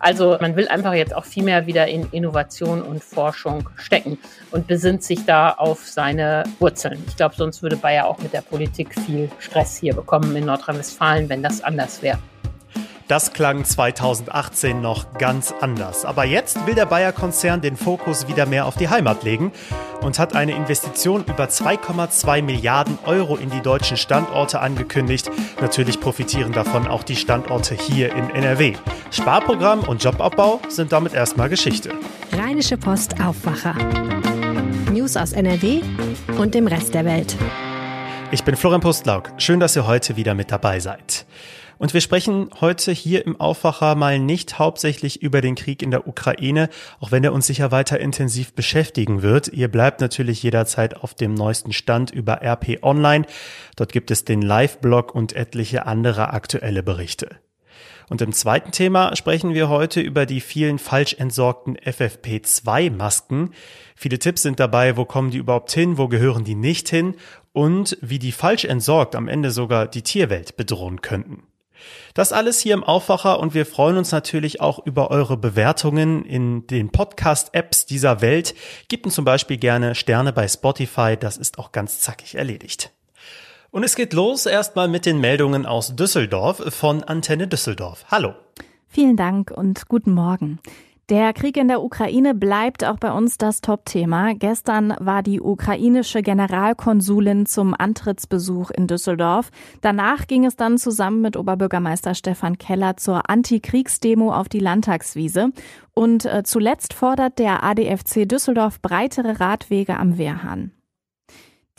Also man will einfach jetzt auch viel mehr wieder in Innovation und Forschung stecken und besinnt sich da auf seine Wurzeln. Ich glaube, sonst würde Bayer auch mit der Politik viel Stress hier bekommen in Nordrhein-Westfalen, wenn das anders wäre. Das klang 2018 noch ganz anders. Aber jetzt will der Bayer-Konzern den Fokus wieder mehr auf die Heimat legen und hat eine Investition über 2,2 Milliarden Euro in die deutschen Standorte angekündigt. Natürlich profitieren davon auch die Standorte hier in NRW. Sparprogramm und Jobabbau sind damit erstmal Geschichte. Rheinische Post Aufwacher. News aus NRW und dem Rest der Welt. Ich bin Florian Postlauk. Schön, dass ihr heute wieder mit dabei seid. Und wir sprechen heute hier im Aufwacher mal nicht hauptsächlich über den Krieg in der Ukraine, auch wenn er uns sicher weiter intensiv beschäftigen wird. Ihr bleibt natürlich jederzeit auf dem neuesten Stand über RP Online. Dort gibt es den Live-Blog und etliche andere aktuelle Berichte. Und im zweiten Thema sprechen wir heute über die vielen falsch entsorgten FFP2-Masken. Viele Tipps sind dabei, wo kommen die überhaupt hin, wo gehören die nicht hin und wie die falsch entsorgt am Ende sogar die Tierwelt bedrohen könnten. Das alles hier im Aufwacher und wir freuen uns natürlich auch über eure Bewertungen in den Podcast-Apps dieser Welt. Gebt uns zum Beispiel gerne Sterne bei Spotify, das ist auch ganz zackig erledigt. Und es geht los erstmal mit den Meldungen aus Düsseldorf von Antenne Düsseldorf. Hallo. Vielen Dank und guten Morgen. Der Krieg in der Ukraine bleibt auch bei uns das Top-Thema. Gestern war die ukrainische Generalkonsulin zum Antrittsbesuch in Düsseldorf. Danach ging es dann zusammen mit Oberbürgermeister Stefan Keller zur Antikriegsdemo auf die Landtagswiese. Und äh, zuletzt fordert der ADFC Düsseldorf breitere Radwege am Wehrhahn.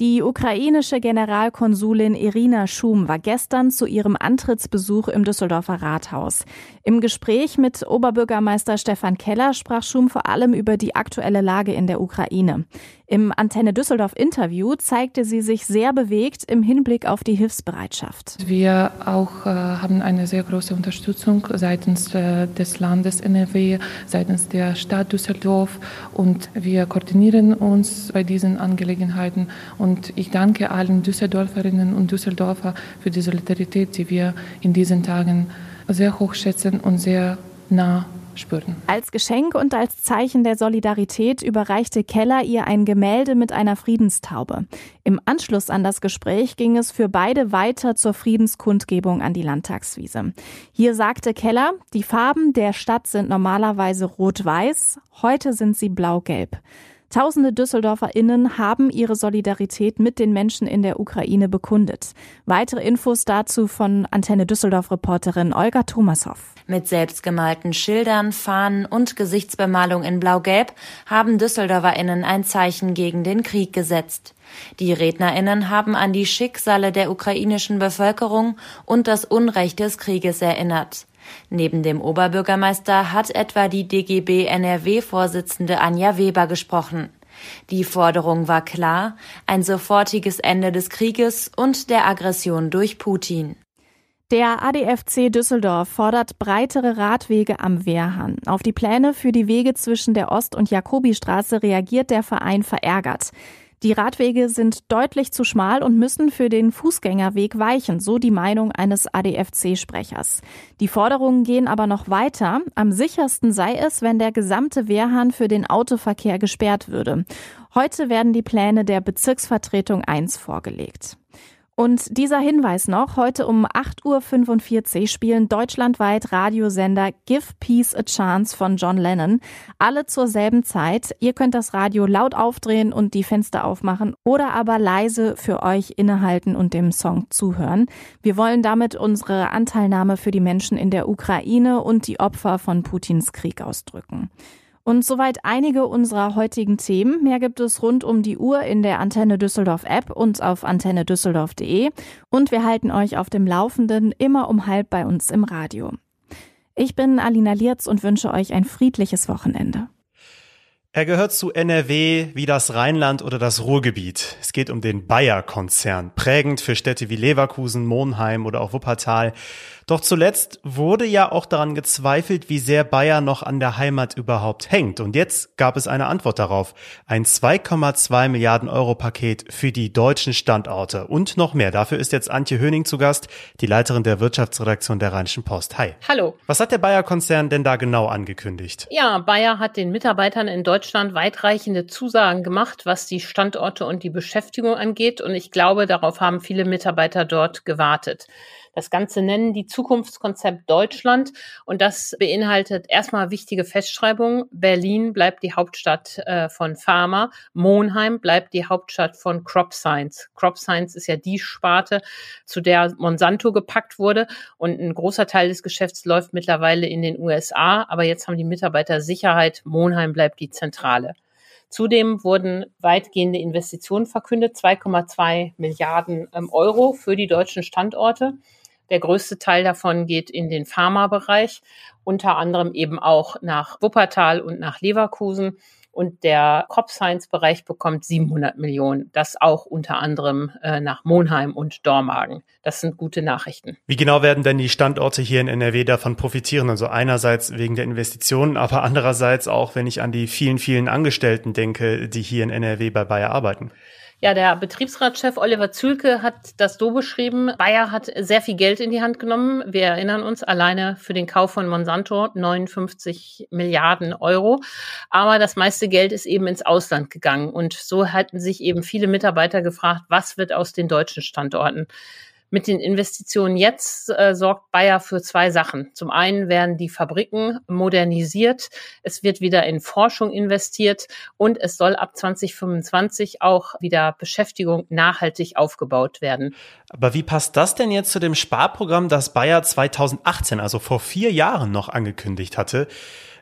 Die ukrainische Generalkonsulin Irina Schum war gestern zu ihrem Antrittsbesuch im Düsseldorfer Rathaus. Im Gespräch mit Oberbürgermeister Stefan Keller sprach Schum vor allem über die aktuelle Lage in der Ukraine. Im Antenne Düsseldorf Interview zeigte sie sich sehr bewegt im Hinblick auf die Hilfsbereitschaft. Wir auch äh, haben eine sehr große Unterstützung seitens äh, des Landes NRW, seitens der Stadt Düsseldorf und wir koordinieren uns bei diesen Angelegenheiten und ich danke allen Düsseldorferinnen und Düsseldorfer für die Solidarität, die wir in diesen Tagen sehr hoch schätzen und sehr nah spüren. Als Geschenk und als Zeichen der Solidarität überreichte Keller ihr ein Gemälde mit einer Friedenstaube. Im Anschluss an das Gespräch ging es für beide weiter zur Friedenskundgebung an die Landtagswiese. Hier sagte Keller, die Farben der Stadt sind normalerweise rot-weiß, heute sind sie blau-gelb. Tausende DüsseldorferInnen haben ihre Solidarität mit den Menschen in der Ukraine bekundet. Weitere Infos dazu von Antenne Düsseldorf-Reporterin Olga Thomashoff. Mit selbstgemalten Schildern, Fahnen und Gesichtsbemalung in Blau-Gelb haben DüsseldorferInnen ein Zeichen gegen den Krieg gesetzt. Die RednerInnen haben an die Schicksale der ukrainischen Bevölkerung und das Unrecht des Krieges erinnert. Neben dem Oberbürgermeister hat etwa die DGB NRW-Vorsitzende Anja Weber gesprochen. Die Forderung war klar, ein sofortiges Ende des Krieges und der Aggression durch Putin. Der ADFC Düsseldorf fordert breitere Radwege am Wehrhahn. Auf die Pläne für die Wege zwischen der Ost- und Jakobistraße reagiert der Verein verärgert. Die Radwege sind deutlich zu schmal und müssen für den Fußgängerweg weichen, so die Meinung eines ADFC-Sprechers. Die Forderungen gehen aber noch weiter. Am sichersten sei es, wenn der gesamte Wehrhahn für den Autoverkehr gesperrt würde. Heute werden die Pläne der Bezirksvertretung 1 vorgelegt. Und dieser Hinweis noch, heute um 8.45 Uhr spielen deutschlandweit Radiosender Give Peace a Chance von John Lennon. Alle zur selben Zeit. Ihr könnt das Radio laut aufdrehen und die Fenster aufmachen oder aber leise für euch innehalten und dem Song zuhören. Wir wollen damit unsere Anteilnahme für die Menschen in der Ukraine und die Opfer von Putins Krieg ausdrücken. Und soweit einige unserer heutigen Themen. Mehr gibt es rund um die Uhr in der Antenne Düsseldorf App und auf antennedüsseldorf.de. Und wir halten euch auf dem Laufenden immer um halb bei uns im Radio. Ich bin Alina Lierz und wünsche euch ein friedliches Wochenende. Er gehört zu NRW wie das Rheinland oder das Ruhrgebiet. Es geht um den Bayer-Konzern, prägend für Städte wie Leverkusen, Monheim oder auch Wuppertal. Doch zuletzt wurde ja auch daran gezweifelt, wie sehr Bayer noch an der Heimat überhaupt hängt. Und jetzt gab es eine Antwort darauf. Ein 2,2 Milliarden Euro Paket für die deutschen Standorte und noch mehr. Dafür ist jetzt Antje Höning zu Gast, die Leiterin der Wirtschaftsredaktion der Rheinischen Post. Hi. Hallo. Was hat der Bayer-Konzern denn da genau angekündigt? Ja, Bayer hat den Mitarbeitern in Deutschland weitreichende Zusagen gemacht, was die Standorte und die Beschäftigung angeht. Und ich glaube, darauf haben viele Mitarbeiter dort gewartet. Das Ganze nennen die Zukunftskonzept Deutschland und das beinhaltet erstmal wichtige Festschreibungen. Berlin bleibt die Hauptstadt äh, von Pharma, Monheim bleibt die Hauptstadt von Crop Science. Crop Science ist ja die Sparte, zu der Monsanto gepackt wurde und ein großer Teil des Geschäfts läuft mittlerweile in den USA, aber jetzt haben die Mitarbeiter Sicherheit, Monheim bleibt die Zentrale. Zudem wurden weitgehende Investitionen verkündet, 2,2 Milliarden ähm, Euro für die deutschen Standorte. Der größte Teil davon geht in den Pharmabereich, unter anderem eben auch nach Wuppertal und nach Leverkusen. Und der Crop Science Bereich bekommt 700 Millionen. Das auch unter anderem äh, nach Monheim und Dormagen. Das sind gute Nachrichten. Wie genau werden denn die Standorte hier in NRW davon profitieren? Also einerseits wegen der Investitionen, aber andererseits auch, wenn ich an die vielen, vielen Angestellten denke, die hier in NRW bei Bayer arbeiten. Ja, der Betriebsratschef Oliver Zülke hat das so beschrieben. Bayer hat sehr viel Geld in die Hand genommen. Wir erinnern uns alleine für den Kauf von Monsanto 59 Milliarden Euro. Aber das meiste Geld ist eben ins Ausland gegangen. Und so hatten sich eben viele Mitarbeiter gefragt, was wird aus den deutschen Standorten? Mit den Investitionen jetzt äh, sorgt Bayer für zwei Sachen. Zum einen werden die Fabriken modernisiert, es wird wieder in Forschung investiert und es soll ab 2025 auch wieder Beschäftigung nachhaltig aufgebaut werden. Aber wie passt das denn jetzt zu dem Sparprogramm, das Bayer 2018, also vor vier Jahren noch angekündigt hatte?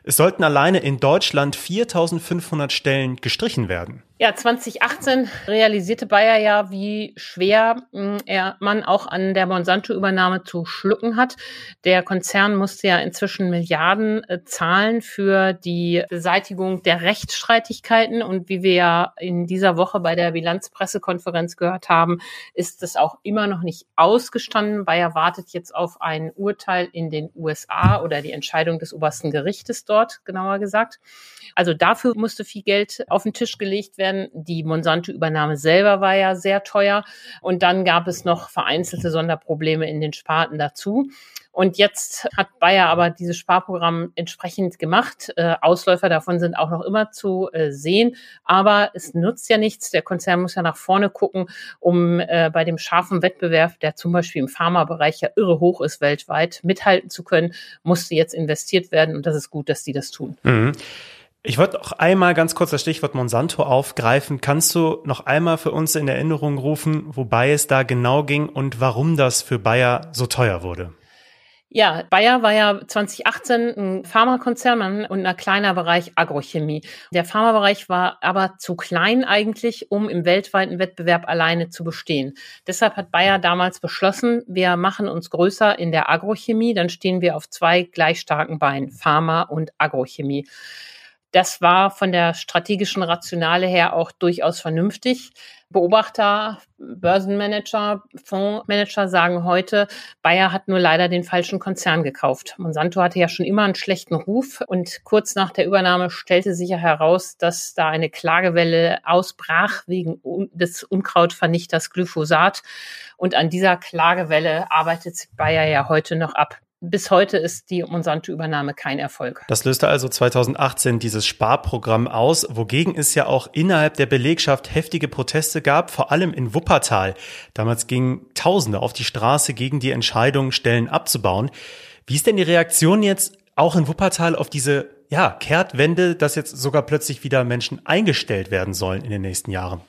Es sollten alleine in Deutschland 4500 Stellen gestrichen werden. Ja, 2018 realisierte Bayer ja, wie schwer hm, er, man auch an der Monsanto-Übernahme zu schlucken hat. Der Konzern musste ja inzwischen Milliarden äh, zahlen für die Beseitigung der Rechtsstreitigkeiten. Und wie wir ja in dieser Woche bei der Bilanzpressekonferenz gehört haben, ist es auch immer noch nicht ausgestanden. Bayer wartet jetzt auf ein Urteil in den USA oder die Entscheidung des obersten Gerichtes dort, genauer gesagt. Also dafür musste viel Geld auf den Tisch gelegt werden werden. Die Monsanto-Übernahme selber war ja sehr teuer. Und dann gab es noch vereinzelte Sonderprobleme in den Sparten dazu. Und jetzt hat Bayer aber dieses Sparprogramm entsprechend gemacht. Äh, Ausläufer davon sind auch noch immer zu äh, sehen. Aber es nutzt ja nichts. Der Konzern muss ja nach vorne gucken, um äh, bei dem scharfen Wettbewerb, der zum Beispiel im Pharmabereich ja irre hoch ist weltweit, mithalten zu können, musste jetzt investiert werden. Und das ist gut, dass die das tun. Mhm. Ich wollte auch einmal ganz kurz das Stichwort Monsanto aufgreifen. Kannst du noch einmal für uns in Erinnerung rufen, wobei es da genau ging und warum das für Bayer so teuer wurde? Ja, Bayer war ja 2018 ein Pharmakonzern und ein kleiner Bereich Agrochemie. Der Pharmabereich war aber zu klein eigentlich, um im weltweiten Wettbewerb alleine zu bestehen. Deshalb hat Bayer damals beschlossen, wir machen uns größer in der Agrochemie, dann stehen wir auf zwei gleich starken Beinen, Pharma und Agrochemie. Das war von der strategischen Rationale her auch durchaus vernünftig. Beobachter, Börsenmanager, Fondsmanager sagen heute, Bayer hat nur leider den falschen Konzern gekauft. Monsanto hatte ja schon immer einen schlechten Ruf und kurz nach der Übernahme stellte sich ja heraus, dass da eine Klagewelle ausbrach wegen des Unkrautvernichters Glyphosat. Und an dieser Klagewelle arbeitet Bayer ja heute noch ab. Bis heute ist die Monsanto-Übernahme kein Erfolg. Das löste also 2018 dieses Sparprogramm aus, wogegen es ja auch innerhalb der Belegschaft heftige Proteste gab, vor allem in Wuppertal. Damals gingen Tausende auf die Straße gegen die Entscheidung, Stellen abzubauen. Wie ist denn die Reaktion jetzt auch in Wuppertal auf diese ja, Kehrtwende, dass jetzt sogar plötzlich wieder Menschen eingestellt werden sollen in den nächsten Jahren?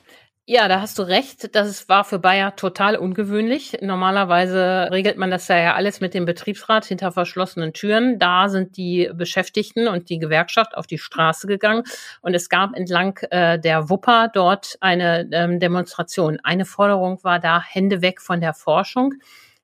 Ja, da hast du recht. Das war für Bayer total ungewöhnlich. Normalerweise regelt man das ja alles mit dem Betriebsrat hinter verschlossenen Türen. Da sind die Beschäftigten und die Gewerkschaft auf die Straße gegangen und es gab entlang äh, der Wupper dort eine ähm, Demonstration. Eine Forderung war da Hände weg von der Forschung.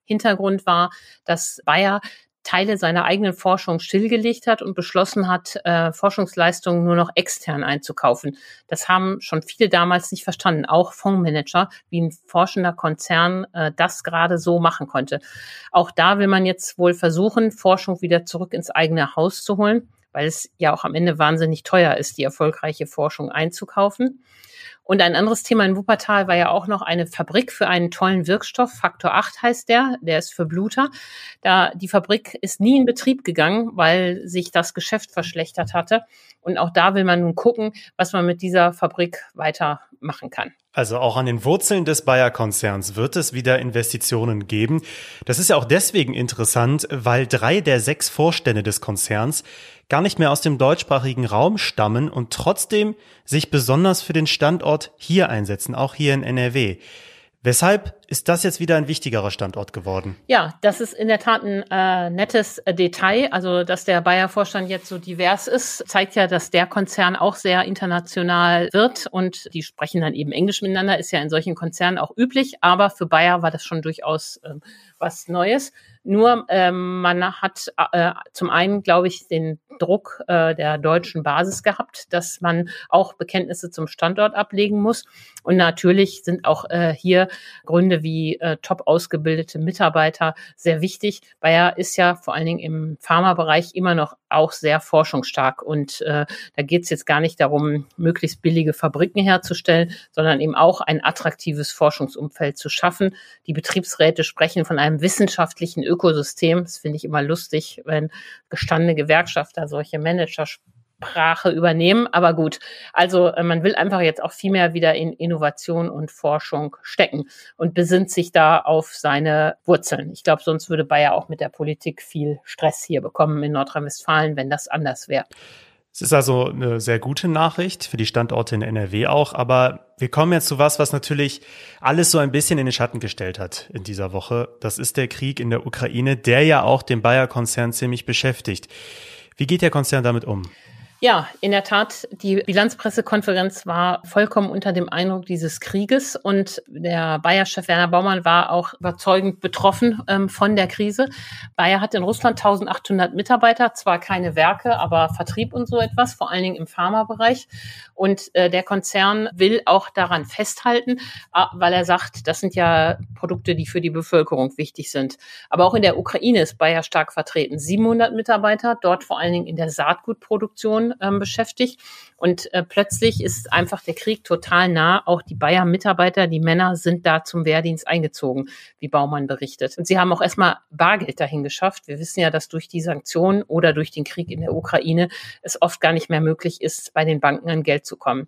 Hintergrund war, dass Bayer Teile seiner eigenen Forschung stillgelegt hat und beschlossen hat, äh, Forschungsleistungen nur noch extern einzukaufen. Das haben schon viele damals nicht verstanden, auch Fondsmanager, wie ein forschender Konzern äh, das gerade so machen konnte. Auch da will man jetzt wohl versuchen, Forschung wieder zurück ins eigene Haus zu holen, weil es ja auch am Ende wahnsinnig teuer ist, die erfolgreiche Forschung einzukaufen. Und ein anderes Thema in Wuppertal war ja auch noch eine Fabrik für einen tollen Wirkstoff. Faktor 8 heißt der. Der ist für Bluter. Da, die Fabrik ist nie in Betrieb gegangen, weil sich das Geschäft verschlechtert hatte. Und auch da will man nun gucken, was man mit dieser Fabrik weitermachen kann. Also auch an den Wurzeln des Bayer-Konzerns wird es wieder Investitionen geben. Das ist ja auch deswegen interessant, weil drei der sechs Vorstände des Konzerns gar nicht mehr aus dem deutschsprachigen Raum stammen und trotzdem sich besonders für den Standort hier einsetzen, auch hier in NRW. Weshalb ist das jetzt wieder ein wichtigerer Standort geworden? Ja, das ist in der Tat ein äh, nettes äh, Detail. Also, dass der Bayer-Vorstand jetzt so divers ist, zeigt ja, dass der Konzern auch sehr international wird und die sprechen dann eben Englisch miteinander, ist ja in solchen Konzernen auch üblich. Aber für Bayer war das schon durchaus äh, was Neues. Nur ähm, man hat äh, zum einen, glaube ich, den Druck äh, der deutschen Basis gehabt, dass man auch Bekenntnisse zum Standort ablegen muss. Und natürlich sind auch äh, hier Gründe wie äh, top ausgebildete Mitarbeiter sehr wichtig. Bayer ist ja vor allen Dingen im Pharmabereich immer noch auch sehr forschungsstark. Und äh, da geht es jetzt gar nicht darum, möglichst billige Fabriken herzustellen, sondern eben auch ein attraktives Forschungsumfeld zu schaffen. Die Betriebsräte sprechen von einem wissenschaftlichen Ökosystem. Das finde ich immer lustig, wenn gestandene Gewerkschafter solche Manager Sprache übernehmen. Aber gut, also äh, man will einfach jetzt auch viel mehr wieder in Innovation und Forschung stecken und besinnt sich da auf seine Wurzeln. Ich glaube, sonst würde Bayer auch mit der Politik viel Stress hier bekommen in Nordrhein-Westfalen, wenn das anders wäre. Es ist also eine sehr gute Nachricht für die Standorte in NRW auch, aber wir kommen jetzt zu was, was natürlich alles so ein bisschen in den Schatten gestellt hat in dieser Woche. Das ist der Krieg in der Ukraine, der ja auch den Bayer-Konzern ziemlich beschäftigt. Wie geht der Konzern damit um? Ja, in der Tat, die Bilanzpressekonferenz war vollkommen unter dem Eindruck dieses Krieges und der Bayer-Chef Werner Baumann war auch überzeugend betroffen ähm, von der Krise. Bayer hat in Russland 1800 Mitarbeiter, zwar keine Werke, aber Vertrieb und so etwas, vor allen Dingen im Pharmabereich. Und äh, der Konzern will auch daran festhalten, weil er sagt, das sind ja Produkte, die für die Bevölkerung wichtig sind. Aber auch in der Ukraine ist Bayer stark vertreten. 700 Mitarbeiter, dort vor allen Dingen in der Saatgutproduktion ähm, beschäftigt. Und äh, plötzlich ist einfach der Krieg total nah. Auch die Bayer-Mitarbeiter, die Männer sind da zum Wehrdienst eingezogen, wie Baumann berichtet. Und sie haben auch erstmal Bargeld dahin geschafft. Wir wissen ja, dass durch die Sanktionen oder durch den Krieg in der Ukraine es oft gar nicht mehr möglich ist, bei den Banken an Geld zu kommen.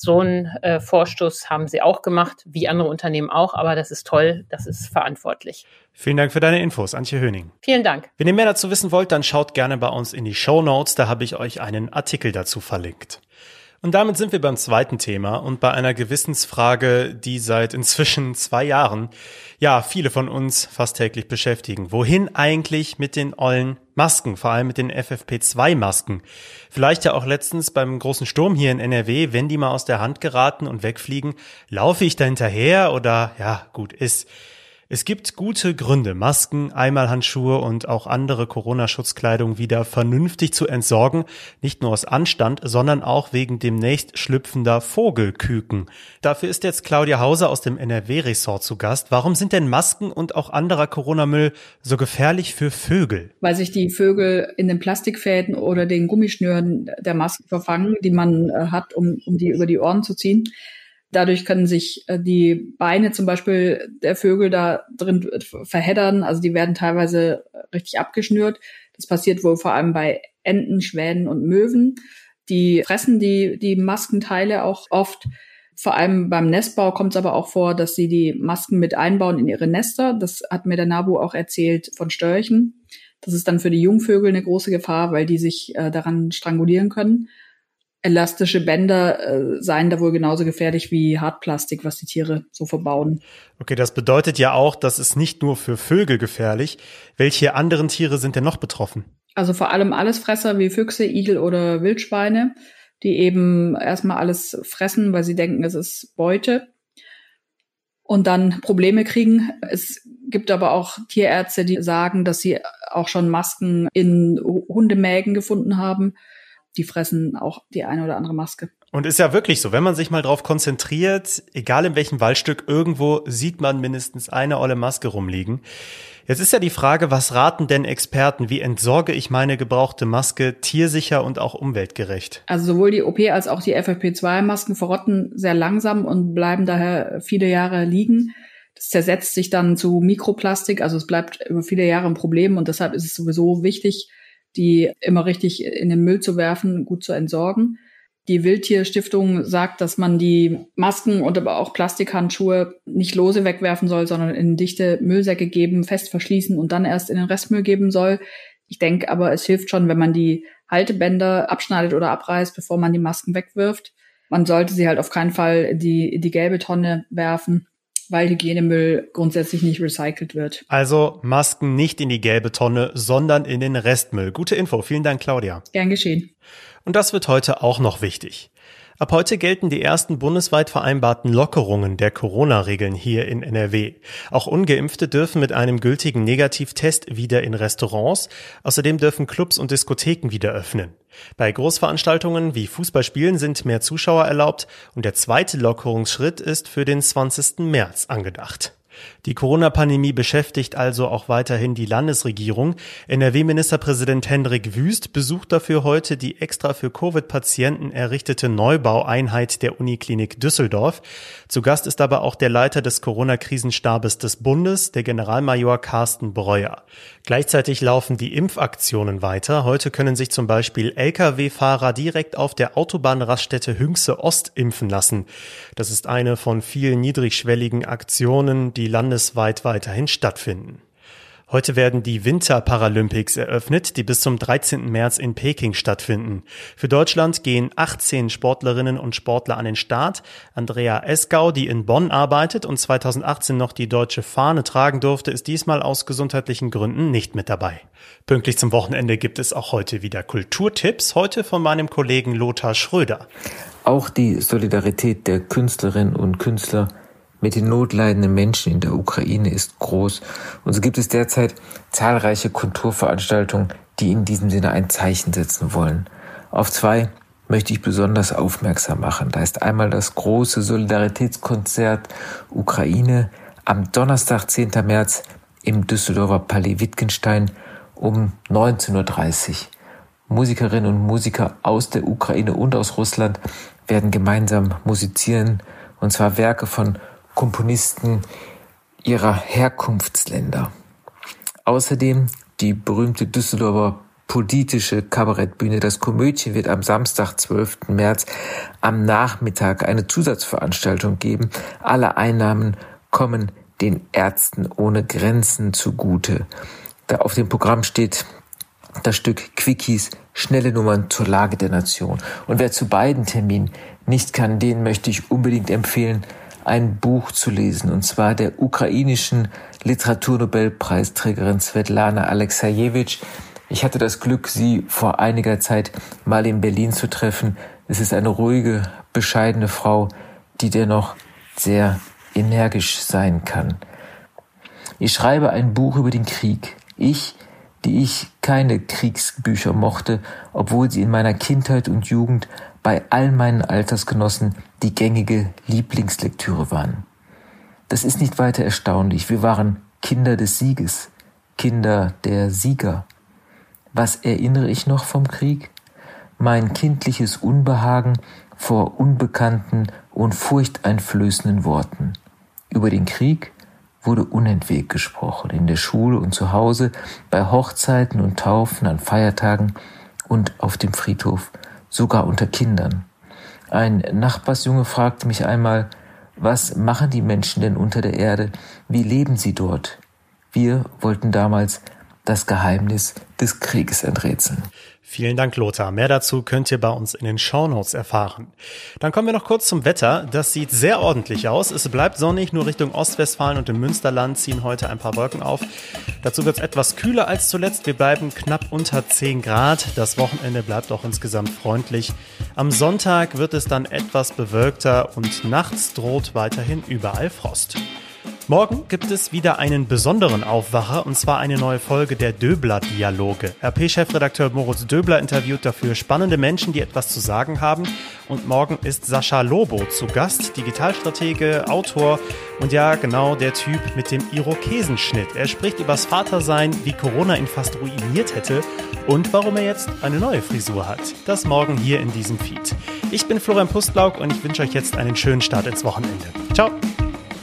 So einen äh, Vorstoß haben sie auch gemacht, wie andere Unternehmen auch, aber das ist toll, das ist verantwortlich. Vielen Dank für deine Infos, Antje Höning. Vielen Dank. Wenn ihr mehr dazu wissen wollt, dann schaut gerne bei uns in die Show Notes, da habe ich euch einen Artikel dazu verlinkt. Und damit sind wir beim zweiten Thema und bei einer Gewissensfrage, die seit inzwischen zwei Jahren ja viele von uns fast täglich beschäftigen. Wohin eigentlich mit den ollen Masken, vor allem mit den FFP2-Masken? Vielleicht ja auch letztens beim großen Sturm hier in NRW, wenn die mal aus der Hand geraten und wegfliegen, laufe ich da hinterher oder ja, gut ist. Es gibt gute Gründe, Masken, Einmalhandschuhe und auch andere Corona-Schutzkleidung wieder vernünftig zu entsorgen, nicht nur aus Anstand, sondern auch wegen demnächst schlüpfender Vogelküken. Dafür ist jetzt Claudia Hauser aus dem NRW-Ressort zu Gast. Warum sind denn Masken und auch anderer Corona-Müll so gefährlich für Vögel? Weil sich die Vögel in den Plastikfäden oder den Gummischnüren der Masken verfangen, die man äh, hat, um, um die über die Ohren zu ziehen. Dadurch können sich äh, die Beine zum Beispiel der Vögel da drin verheddern. Also die werden teilweise richtig abgeschnürt. Das passiert wohl vor allem bei Enten, Schwänen und Möwen. Die fressen die, die Maskenteile auch oft. Vor allem beim Nestbau kommt es aber auch vor, dass sie die Masken mit einbauen in ihre Nester. Das hat mir der Nabu auch erzählt von Störchen. Das ist dann für die Jungvögel eine große Gefahr, weil die sich äh, daran strangulieren können elastische Bänder äh, seien da wohl genauso gefährlich wie Hartplastik, was die Tiere so verbauen. Okay, das bedeutet ja auch, das ist nicht nur für Vögel gefährlich. Welche anderen Tiere sind denn noch betroffen? Also vor allem Allesfresser wie Füchse, Igel oder Wildschweine, die eben erstmal alles fressen, weil sie denken, es ist Beute. und dann Probleme kriegen. Es gibt aber auch Tierärzte, die sagen, dass sie auch schon Masken in Hundemägen gefunden haben. Die fressen auch die eine oder andere Maske. Und ist ja wirklich so, wenn man sich mal drauf konzentriert, egal in welchem Waldstück, irgendwo sieht man mindestens eine olle Maske rumliegen. Jetzt ist ja die Frage, was raten denn Experten? Wie entsorge ich meine gebrauchte Maske tiersicher und auch umweltgerecht? Also sowohl die OP als auch die FFP2-Masken verrotten sehr langsam und bleiben daher viele Jahre liegen. Das zersetzt sich dann zu Mikroplastik, also es bleibt über viele Jahre ein Problem und deshalb ist es sowieso wichtig, die immer richtig in den Müll zu werfen, gut zu entsorgen. Die Wildtierstiftung sagt, dass man die Masken und aber auch Plastikhandschuhe nicht lose wegwerfen soll, sondern in dichte Müllsäcke geben, fest verschließen und dann erst in den Restmüll geben soll. Ich denke aber, es hilft schon, wenn man die Haltebänder abschneidet oder abreißt, bevor man die Masken wegwirft. Man sollte sie halt auf keinen Fall die, die gelbe Tonne werfen, weil Hygienemüll grundsätzlich nicht recycelt wird. Also Masken nicht in die gelbe Tonne, sondern in den Restmüll. Gute Info. Vielen Dank, Claudia. Gern geschehen. Und das wird heute auch noch wichtig. Ab heute gelten die ersten bundesweit vereinbarten Lockerungen der Corona-Regeln hier in NRW. Auch ungeimpfte dürfen mit einem gültigen Negativtest wieder in Restaurants. Außerdem dürfen Clubs und Diskotheken wieder öffnen. Bei Großveranstaltungen wie Fußballspielen sind mehr Zuschauer erlaubt und der zweite Lockerungsschritt ist für den 20. März angedacht. Die Corona-Pandemie beschäftigt also auch weiterhin die Landesregierung. NRW-Ministerpräsident Hendrik Wüst besucht dafür heute die extra für Covid-Patienten errichtete Neubaueinheit der Uniklinik Düsseldorf. Zu Gast ist aber auch der Leiter des Corona-Krisenstabes des Bundes, der Generalmajor Carsten Breuer. Gleichzeitig laufen die Impfaktionen weiter. Heute können sich zum Beispiel Lkw-Fahrer direkt auf der Autobahnraststätte Hünxe Ost impfen lassen. Das ist eine von vielen niedrigschwelligen Aktionen, die landesweit weiterhin stattfinden. Heute werden die Winter-Paralympics eröffnet, die bis zum 13. März in Peking stattfinden. Für Deutschland gehen 18 Sportlerinnen und Sportler an den Start. Andrea Esgau, die in Bonn arbeitet und 2018 noch die deutsche Fahne tragen durfte, ist diesmal aus gesundheitlichen Gründen nicht mit dabei. Pünktlich zum Wochenende gibt es auch heute wieder Kulturtipps, heute von meinem Kollegen Lothar Schröder. Auch die Solidarität der Künstlerinnen und Künstler mit den notleidenden Menschen in der Ukraine ist groß und so gibt es derzeit zahlreiche Kulturveranstaltungen, die in diesem Sinne ein Zeichen setzen wollen. Auf zwei möchte ich besonders aufmerksam machen. Da ist einmal das große Solidaritätskonzert Ukraine am Donnerstag, 10. März im Düsseldorfer Palais Wittgenstein um 19.30 Uhr. Musikerinnen und Musiker aus der Ukraine und aus Russland werden gemeinsam musizieren, und zwar Werke von Komponisten ihrer Herkunftsländer. Außerdem die berühmte Düsseldorfer politische Kabarettbühne Das Komödchen wird am Samstag, 12. März am Nachmittag eine Zusatzveranstaltung geben. Alle Einnahmen kommen den Ärzten ohne Grenzen zugute. Da auf dem Programm steht das Stück Quickies schnelle Nummern zur Lage der Nation. Und wer zu beiden Terminen nicht kann, den möchte ich unbedingt empfehlen, ein Buch zu lesen, und zwar der ukrainischen Literaturnobelpreisträgerin Svetlana Alexejewitsch. Ich hatte das Glück, sie vor einiger Zeit mal in Berlin zu treffen. Es ist eine ruhige, bescheidene Frau, die dennoch sehr energisch sein kann. Ich schreibe ein Buch über den Krieg. Ich, die ich keine Kriegsbücher mochte, obwohl sie in meiner Kindheit und Jugend bei all meinen Altersgenossen die gängige Lieblingslektüre waren. Das ist nicht weiter erstaunlich. Wir waren Kinder des Sieges, Kinder der Sieger. Was erinnere ich noch vom Krieg? Mein kindliches Unbehagen vor unbekannten und furchteinflößenden Worten. Über den Krieg wurde unentwegt gesprochen, in der Schule und zu Hause, bei Hochzeiten und Taufen, an Feiertagen und auf dem Friedhof sogar unter Kindern. Ein Nachbarsjunge fragte mich einmal, was machen die Menschen denn unter der Erde? Wie leben sie dort? Wir wollten damals das Geheimnis des Krieges enträtseln. Vielen Dank, Lothar. Mehr dazu könnt ihr bei uns in den Shownotes erfahren. Dann kommen wir noch kurz zum Wetter. Das sieht sehr ordentlich aus. Es bleibt sonnig, nur Richtung Ostwestfalen und im Münsterland ziehen heute ein paar Wolken auf. Dazu wird es etwas kühler als zuletzt. Wir bleiben knapp unter 10 Grad. Das Wochenende bleibt auch insgesamt freundlich. Am Sonntag wird es dann etwas bewölkter und nachts droht weiterhin überall Frost. Morgen gibt es wieder einen besonderen Aufwacher und zwar eine neue Folge der Döbler-Dialoge. RP-Chefredakteur Moritz Döbler interviewt dafür spannende Menschen, die etwas zu sagen haben. Und morgen ist Sascha Lobo zu Gast, Digitalstratege, Autor und ja, genau der Typ mit dem Irokesenschnitt. Er spricht übers Vatersein, wie Corona ihn fast ruiniert hätte und warum er jetzt eine neue Frisur hat. Das morgen hier in diesem Feed. Ich bin Florian Pustlauk und ich wünsche euch jetzt einen schönen Start ins Wochenende. Ciao!